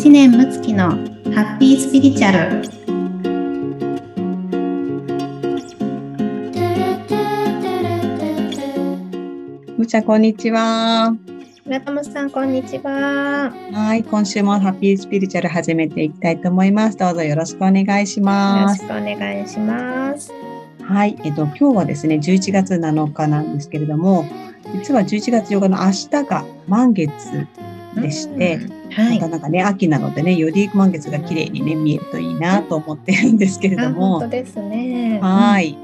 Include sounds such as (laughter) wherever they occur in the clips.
知念睦月のハッピースピリチュアルむちゃこんにちは。村友さんこんにちははい、今週もハッピースピリチュアル始めていきたいと思います。どうぞよろしくお願いしよろます。しくお願いしますはい、えっと今日はですね、11月7日なんですけれども、実は11月8日の明日が満月でして、うん。はい。またなんかね秋なのでね、より満月が綺麗にね見えるといいなと思ってるんですけれどあ本も当、ですね。はい、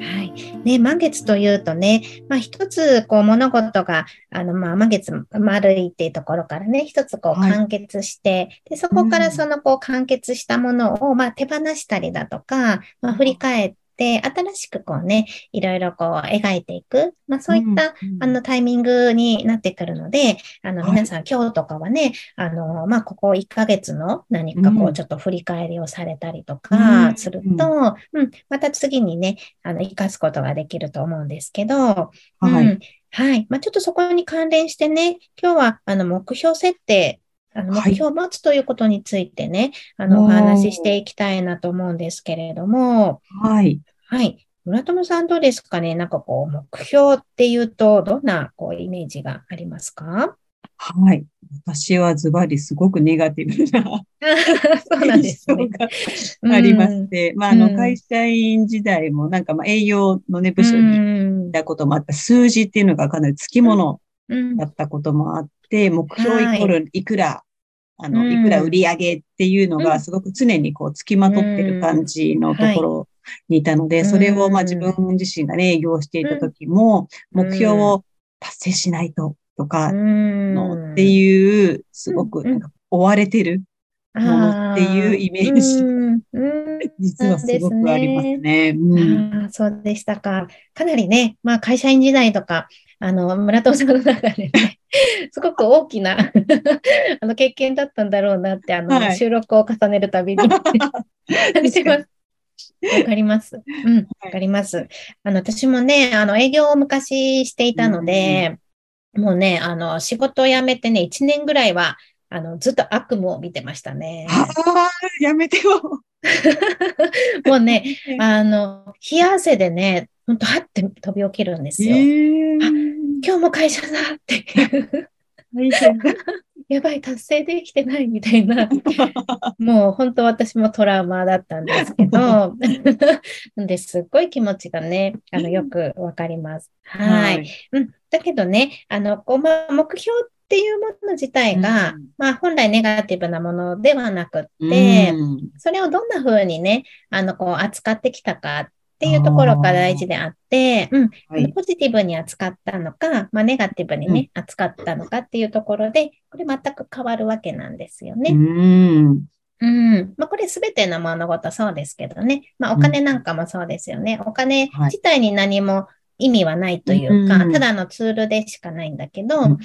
はい。ね、満月というとね、まあ一つこう物事が、あのまあ満月丸いっていうところからね、一つこうはい。完結して、で、そこかうん。らそのこう完結したものをまあ手放したりだとか、まあ振り返って、新しくこうね、いろいろこう描いていく、まあそういった、うんあのタイミングになってくるので、あのはい。皆さん今日とかはね、あの、まあここ1ヶ月の何かこううん。ちょっと振り返りをされたりとかすると、ううん、また次にね、あの、活かすことができると思うんですけど、はい、うん、はい。まあちょっとそこに関連してね、今日はあの目標設定、あのはい。目標を持つということについてね、あの、お話ししていきたいなと思うんですけれども、はい。はい。村友さんどうですかね？なんかこう、目標っていうと、どんなこうイメージがありますか？はい。私はズバリすごくネガティブな (laughs) そうなんですありまして、まあ、あの、うん。会社員時代もなんか、まあ、営業のね、部署うにんいたこともあった、数字っていうのがかなり付き物うん。だったこともあって、目標イコールいくら、あの、うん。いくら売り上げっていうのうん。がすごく常にこう、付きまとってる感じのところにいたので、うんそれをまあうん。自分自身がね、営業していた時も、うん目標を達成しないととか、のってういう、すごくなんか追われてるんものっていうイメージ。(laughs) 実はすごくありますね。そうでしたか。かなりね、まあ会社員時代とか、あの、村田さんの中でね、すごく大きな (laughs) あの経験だったんだろうなって、あの、はい収録を重ねるたびに。(laughs) (laughs) わかります。うん、わかります。あの、私もね、あの、営業を昔していたので、もうね、あの、仕事を辞めてね、1年ぐらいは、あの、ずっと悪夢を見てましたね。ああ、やめてよ。もうね、あの、冷や汗でね、ほんと、はって飛び起きるんですよ。えーあ今日も会社だっていう、大変だやばい、達成できてないみたいな、もう本当私もトラウマだったんですけど、な (laughs) んですっごい気持ちがね、あの、よくわかります。はい。い。うん。だけどね、あの、こう、まあ、目標っていうもの自体が、うんまあ、本来ネガティブなものではなくって、うんそれをどんな風にね、あの、こう、扱ってきたかっていうところが大事であって、うん、はい。ポジティブに扱ったのか、まあ、ネガティブにね、扱ったのかっていうところで、これ全く変わるわけなんですようね。ん。うん。まあ、これすべての物事そうですけどね。まあ、お金なんかもそうですよね。お金はい自体に何も意味はないというか、うんただのツールでしかないんだけど、うん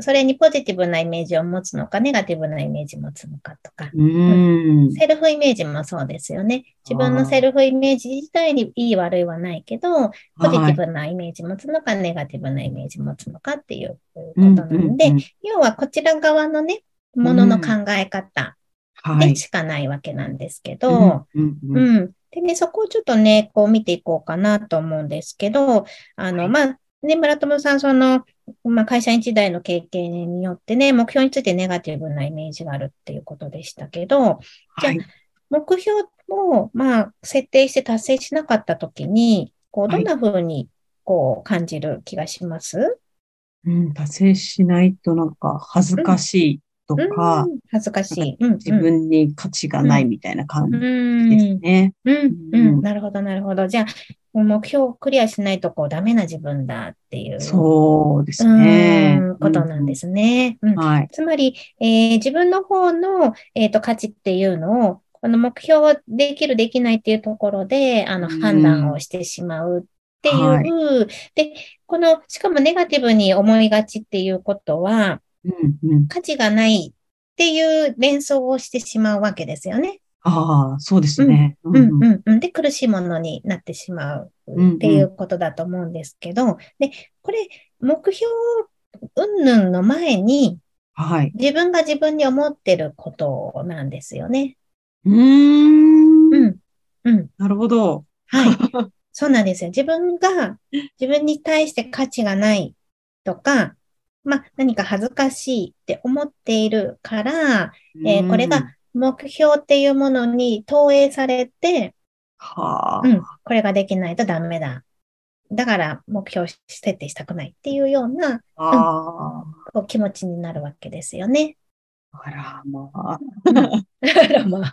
それにポジティブなイメージを持つのか、ネガティブなイメージを持つのかとか、うん。セルフイメージもそうですよね。自分のセルフイメージ自体にいい悪いはないけど、ポジティブなイメージ持つのか、ネガティブなイメージ持つのかっていうことなので、要はこちら側のね、ものの考え方はい。でしかないわけなんですけど、うん。でね、そこをちょっとね、こう見ていこうかなと思うんですけど、あの、はい。まあ、ね、村友さん、その、まあ、会社員時代の経験によってね、目標についてネガティブなイメージがあるっていうことでしたけど、じゃあはい。目標を、まあ、設定して達成しなかったときに、こう、はいどんな風に、こう、感じる気がします？うん、達成しないとなんか恥ずかしいとか、うん恥ずかしい。うん、自分に価値がないみたいな感うじん、ですね。うん、ううんん、なるほど、なるほど。じゃあ、目標をクリアしないと、こう、ダメな自分だっていう。そうですね。うんことなんですね。うんはい。つまり、えー自分の方の、えーと価値っていうのを、この目標できる、できないっていうところで、あの、うん判断をしてしまうっていう、はいで、この、しかもネガティブに思いがちっていうことは、うんうん。価値がないっていう連想をしてしまうわけですよね。ああ、そうですね。うんうんうん。で、苦しいものになってしまうっていうことだと思うんですけど、で、これ、目標云々の前に、はい。自分が自分に思ってることなんですよね。うーん。うん。うん。なるほど。はい。(laughs) そうなんですよ。自分が自分に対して価値がないとか、まあ何か恥ずかしいって思っているから、えーこれが目標っていうものに投影されて、はあ。うん、これができないとダメだ。だから目標設定したくないっていうようなあこう気持ちになるわけですよね。あ。(laughs) あら、まあ。あらまあ、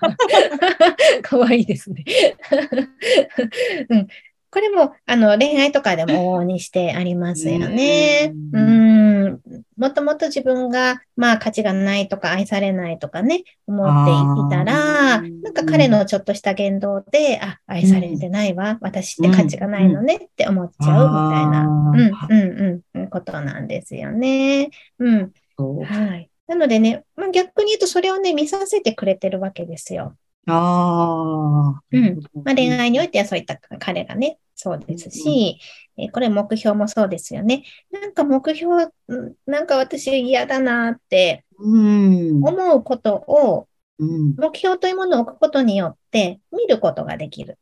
かわいいですね。(laughs) うん、これもあの恋愛とかでも往々にしてありますよね。ううん、もともと自分がまあ価値がないとか愛されないとかね、思っていたら、なんか彼のちょっとした言動で、あ、愛されてないわ、私って価値がないのねって思っちゃうみたいな、うん、うん、うん、ことなんですよね。うん。はい。なのでね、まあ、逆に言うとそれをね、見させてくれてるわけですよ。ああ。うんまあ、恋愛においてはそういった彼がね、そうですし、えーこれ目標もそうですよね。なんか目標、うんなんか私嫌だなってうん。思うことを、うん。目標というものを置くことによって見ることができる。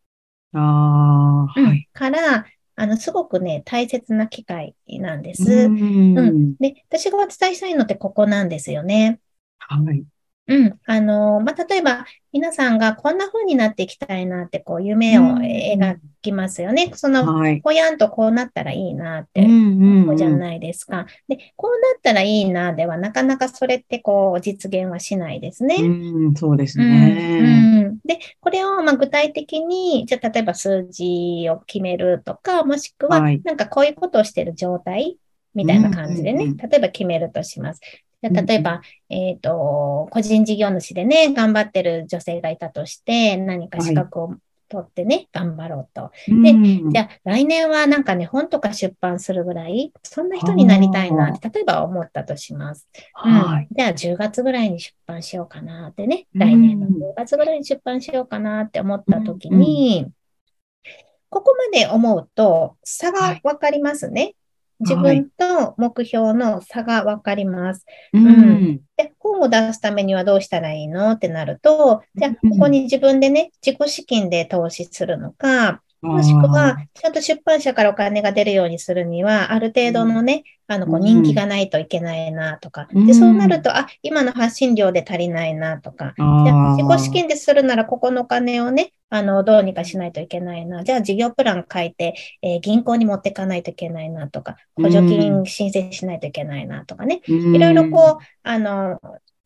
ああ。はい。から、あの、すごくね、大切な機会なんです。うん。うんで、私がお伝えしたいのってここなんですよね。はい。うん。あの、まあ、例えば、皆さんがこんな風になっていきたいなって、こう、夢をうん描きますよね。その、はい。ぽやんとこうなったらいいなってうんうん思うじゃないですか。で、こうなったらいいなでは、なかなかそれってこう、実現はしないですね。うん、そうですうんね。うんで、これをまあ具体的に、じゃあ例えば数字を決めるとか、もしくははいなんかこういうことをしてる状態みたいな感じでね、うんうんうん例えば決めるとします。じゃあ例えば、えっと、個人事業主でね、頑張ってる女性がいたとして、何か資格を取ってね、頑張ろうと。でうん。じゃあ来年はなんかね、本とか出版するぐらい、そんな人になりたいなって、例えば思ったとします。うん。はい。じゃあ10月ぐらいに出版しようかなってね、うん。来年の10月ぐらいに出版しようかなって思った時に、ここまで思うと差がわかりますね。自分と目標の差がわかります。うん。で、本を出すためにはどうしたらいいの？ってなると、じゃあうん。ここに自分でね、自己資金で投資するのか、もしくは、ちゃんと出版社からお金が出るようにするには、ある程度のね、あの、こううん人気がないといけないなとか、うん。で、そうなると、あ、今の発信量で足りないなとか、じゃあ自己資金でするなら、ここのお金をね、あの、どうにかしないといけないな。じゃあ、事業プラン書いて、えー銀行に持っていかないといけないなとか、補助金申請しないといけないなとかね。いいろいろこう、あの、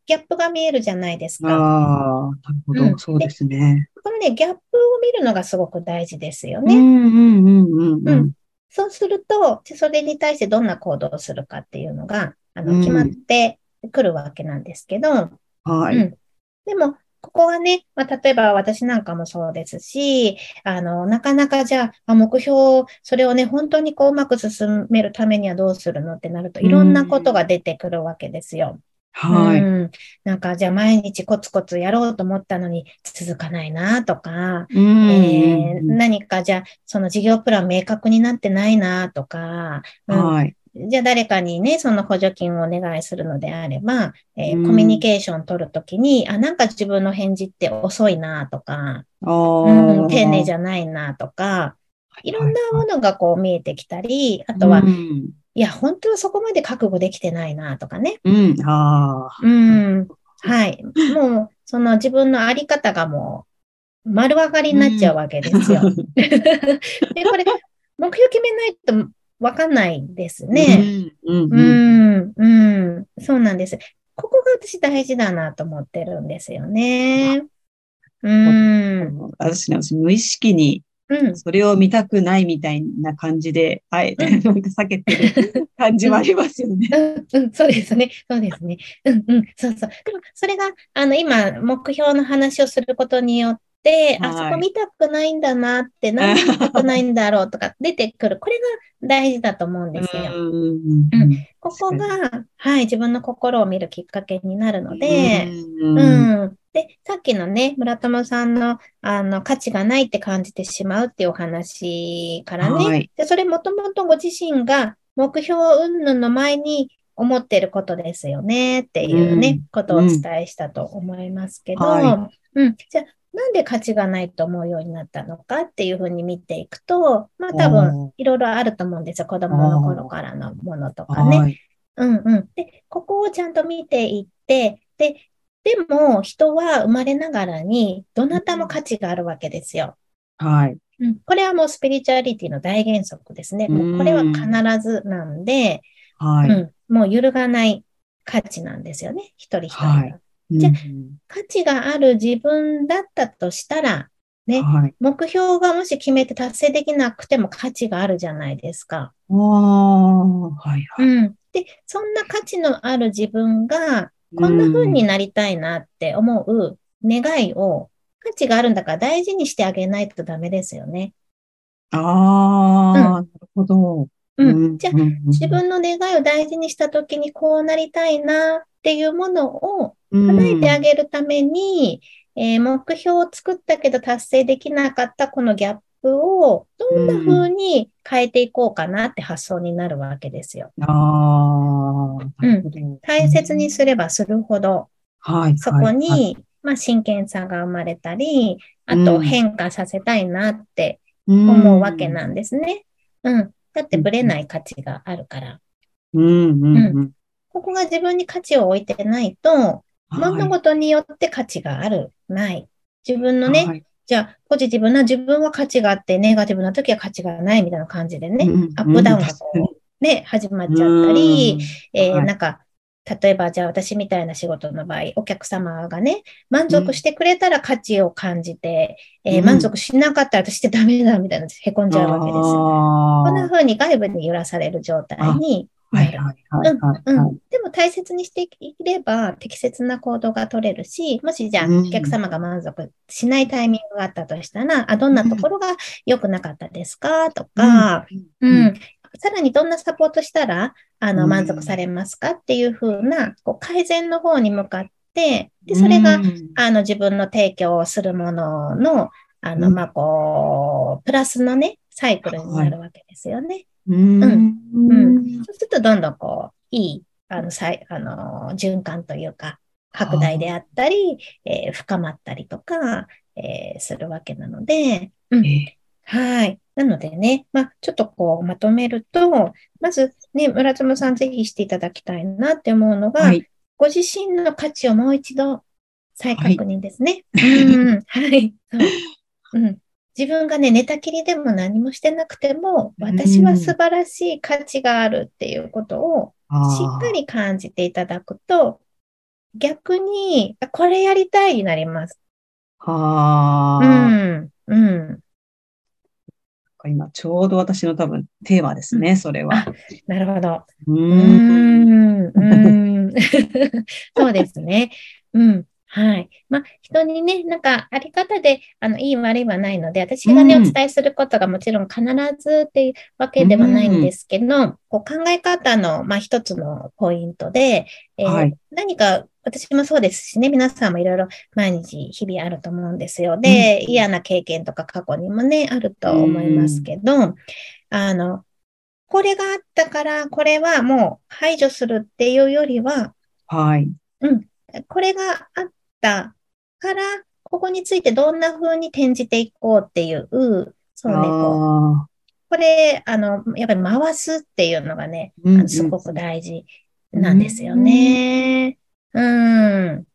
ギャップが見えるじゃないですか。ああ、なるほど、うんそうですね。このね、ギャップを見るのがすごく大事ですよね。うんうんうんうんううんん。そうすると、それに対してどんな行動をするかっていうのが、あの、うん決まってくるわけなんですけど、はい。うん。でも、ここはね、まあ、例えば私なんかもそうですし、あの、なかなかじゃあ、あ目標、それをね、本当にこううまく進めるためにはどうするのってなると、いろんなことが出てくるわけですよ。はい。うん。なんか、じゃあ毎日コツコツやろうと思ったのに続かないなとか、うんえー何かじゃあ、その事業プラン明確になってないなとか、うんはい。じゃあ誰かにね、その補助金をお願いするのであれば、えーうんコミュニケーション取るときに、あ、なんか自分の返事って遅いなとか、あうん、丁寧じゃゃないなとか、いろんなものがこう見えてきたり、あとは、うん。いや、本当はそこまで覚悟できてないなとかね。うん。ああ。うん。はい。もう、その自分のあり方がもう、丸分かりになっちゃうわけですよ。(laughs) で、これ、目標決めないとわかんないですね。うん。ううん。ん、うん、そうなんです。ここが私大事だなと思ってるんですよね。うん、私ね、私無意識にうん、それを見たくないみたいな感じで、あえてなんか避けてる感じはありますよね。うん、うん、そうですね。そうですね。うん、うん、そうそう。でも、それが、あの、今、目標の話をすることによって、あはいそこ見たくないんだなって、なんで見たくないんだろうとか出てくる。これが大事だと思うんですよ。うんここが、はい、自分の心を見るきっかけになるので、うんうん。で、さっきのね、村友さんの、あの、価値がないって感じてしまうっていうお話からね、はい。で、それもともとご自身が目標云々の前に、思ってることですよねっていうね、うん。ことをお伝えしたと思いますけど、はうん。じゃあ、なんで価値がないと思うようになったのかっていうふうに見ていくと、まあ多分いろいろあると思うんですよ。子供の頃からのものとかね。はい。うんうん。で、ここをちゃんと見ていって、で、でも人は生まれながらにどなたも価値があるわけですよ。はい。うん、これはもうスピリチュアリティの大原則ですね。もうこれは必ずなんで、はい。うん、もう揺るがない価値なんですよね。一人一人が。はいじゃあうん価値がある自分だったとしたら、ねはい。目標がもし決めて達成できなくても価値があるじゃないですか。ああ、はい、はい。うん。で、そんな価値のある自分が、こんな風になりたいなって思う願いを、価値があるんだから大事にしてあげないとダメですよね。ああ、なるほど。うん。じゃあ、うん自分の願いを大事にしたときにこうなりたいなっていうものをうん叶えてあげるために、えー目標を作ったけど達成できなかったこのギャップをどんな風に変えていこうかなって発想になるわけですよ。ああ、なるほど。大切にすればするほど、はい、そこはいはいに、まあ、真剣さが生まれたり、あと変化させたいなって思うわけなんですね。うん。だってぶれない価値があるから。うん、うん、うん。ここが自分に価値を置いてないと、物はい事によって価値がある、ない。自分のね、はいじゃあ、ポジティブな自分は価値があって、ネガティブな時は価値がないみたいな感じでね、うんアップダウンが確かにこう、ね、始まっちゃったり、えーはい。なんか、例えば、じゃあ私みたいな仕事の場合、お客様がね、満足してくれたら価値を感じて、えーうん。満足しなかったら私ってダメだみたいな、へこんじゃうわけですこんな風に外部に揺らされる状態に。はい。でも大切にしていれば適切な行動が取れるし、もしじゃあうん。お客様が満足しないタイミングがあったとしたら、あ、どんなところが良くなかったですか？とか、うん、さらにどんなサポートしたら、あの、うん。満足されますかっていう風な、こう、改善の方に向かって、で、それが、うん。あの、自分の提供するものの、あの、うん。まあ、こう、プラスのね、サイクルになるわけですよね。うんうんそうすると、どんどんこう、いい、あの、さい、あの、循環というか、拡大であったり、えー深まったりとか、えーするわけなので、うんえはい。なのでね、まあ、ちょっとこう、まとめると、まずね、村友さんぜひしていただきたいなって思うのが、はい。ご自身の価値をもう一度再確認ですね。うん。はい。そううん。自分がね、寝たきりでも何もしてなくても、私は素晴らしい価値があるっていうことをしっかり感じていただくと、逆に、あこれやりたいになります。うはあ。ん。うん。今、ちょうど私の多分テーマですね、それは。なるほど。うん、うーん。(laughs) そうですね。うん。はい。まあ、人にね、なんか、あり方で、あの、いい悪いはないので、私がね、うんお伝えすることがもちろん必ずっていうわけではないんですけど、こう考え方の、まあ、一つのポイントで、えーはい何か、私もそうですしね、皆さんもいろいろ毎日、日々あると思うんですよ。で、うん嫌な経験とか過去にもね、あると思いますけど、あの、これがあったから、これはもう排除するっていうよりは、はい。これがあったから、ここについてどんな風に転じていこうっていう、そうね、こうあこれ、あの、やっぱり回すっていうのがね、すごく大事なんですよね。うん。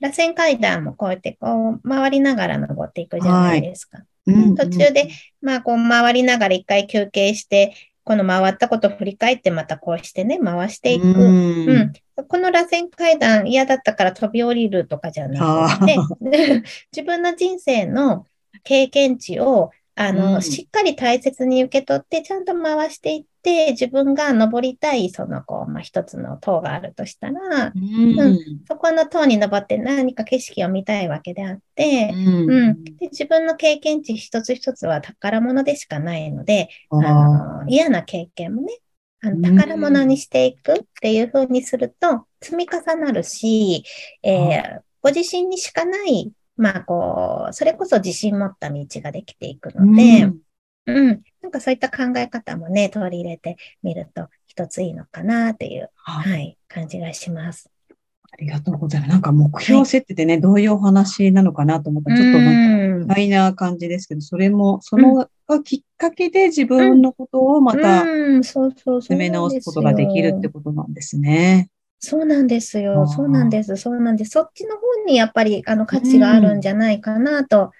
螺旋階段もこうやってこう回りながら登っていくじゃないですか。うん途中で、まあこう回りながら一回休憩して、この回ったことを振り返ってまたこうしてね、回していく。うん。うん。この螺旋階段嫌だったから飛び降りるとかじゃなくて、(laughs) 自分の人生の経験値を、あの、うん。しっかり大切に受け取って、ちゃんと回していって、自分が登りたい、その、こう、まあ、一つの塔があるとしたら、うん。そこの塔に登って何か景色を見たいわけであって、うん。うん。で自分の経験値一つ一つは宝物でしかないので、ああの嫌な経験もね、あのうん。宝物にしていくっていう風にすると積み重なるし、えー。ご自身にしかない、まあこう、それこそ自信持った道ができていくので、うん。なんかそういった考え方もね、取り入れてみると一ついいのかなっていう、はいはい、感じがします。ありがとうございます。なんか目標設定でね、どういうお話なのかなと思ったら、ちょっとなんか、うん意外な感じですけど、それも、そのがきっかけで自分のことをまた。詰め直すことができるってことなんですね。そうなんですよ。そうなんです。そうなんです。そっちの方にやっぱりあの価値があるんじゃないかなと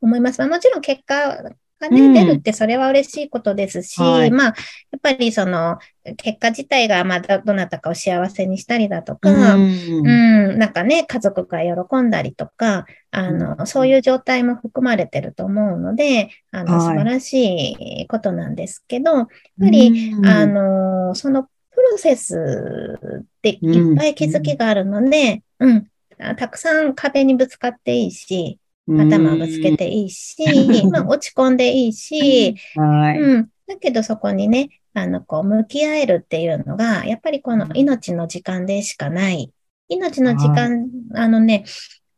思います。まあ、もちろん結果がね、うん出るってそれは嬉しいことですし、はいまあ、やっぱりその結果自体がまあどどなたかを幸せにしたりだとか、うんうん、なんかね、家族が喜んだりとか、あの、うんそういう状態も含まれてると思うので、あの、はい素晴らしいことなんですけど、やっぱり、うんあの、そのセスでいっぱい気づきがあるので、うん、あたくさん壁にぶつかっていいし、頭をぶつけていいし、(laughs) まあ、落ち込んでいいし、はい。うん。だけどそこにね、あの、こう、向き合えるっていうのが、やっぱりこの命の時間でしかない。命の時間、あのね、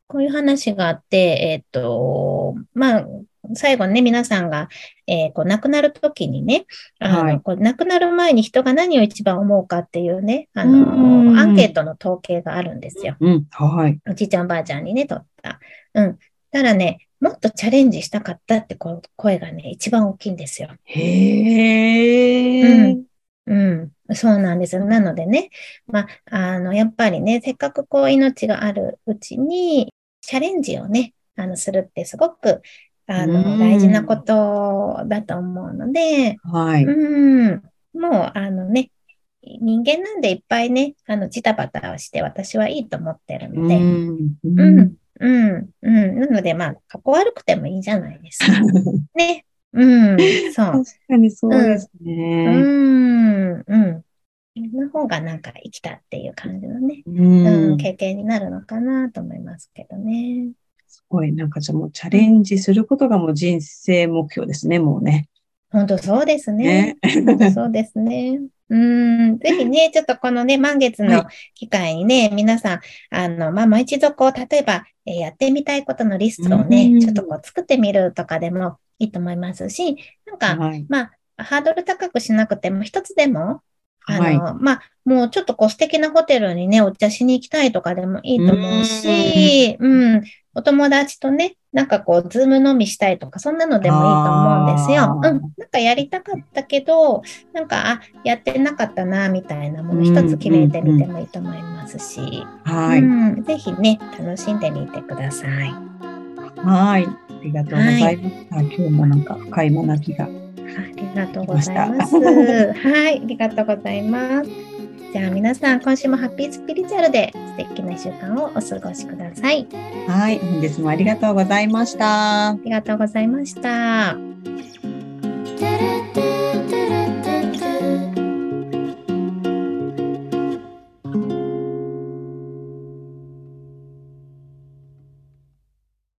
こういう話があって、えっと、まあ、最後ね、皆さんが、えーこう、亡くなるときにね、あの、はいこう亡くなる前に人が何を一番思うかっていうね、あうんの、アンケートの統計があるんですよ。うん、はい。おじいちゃんおばあちゃんにね、取った。うん。ただね、もっとチャレンジしたかったってこう声がね、一番大きいんですよ。へえ。うん、そうなんですよ。なのでね、まあ、あの、やっぱりね、せっかくこう命があるうちに、チャレンジをね、あの、するってすごく、あうの、ん大事なことだと思うので、はい。うん、もう、あのね、人間なんでいっぱいね、あの、ジタバタをして私はいいと思ってるので、うん。うん、うん、うん。なので、まあ、かっこ悪くてもいいじゃないですか。(laughs) ね。うん、そう確。かにそうですうね。ん、うん。の方がなんか生きたっていう感じのね、ううん、ん。経験になるのかなと思いますけどね。すごい、なんかじゃあもうチャレンジすることがもう人生目標ですね、もうね。本当そうですね。ね。本当そうですね。うん、ぜひね、ちょっとこのね、満月の機会にね、皆さん、あの、まあ、もう一度こう、例えば、えーやってみたいことのリストをねうん、ちょっとこう、作ってみるとかでもいいと思いますし、なんか、はい。まあ、ハードル高くしなくても、一つでも、あの、はいまあ、もうちょっとこう素敵なホテルにね、お茶しに行きたいとかでもいいと思うし、うん、お友達とね、なんかこう、ズーム飲みしたいとか、そんなのでもいいと思うんですよ。うん、なんかやりたかったけど、なんか、あ、やってなかったな、みたいなもの一つ決めてみてもいいと思いますし、はい。うん、ぜひね、楽しんでみてください。はい。ありがとうございます。あ今日もなんか深い学びが。ありがとうございます。来はい、ありがとうございます。じゃあ皆さん今週もハッピースピリチュアルで素敵な1週間をお過ごしください。はい、本日もありがとうございました。ありがとうございました。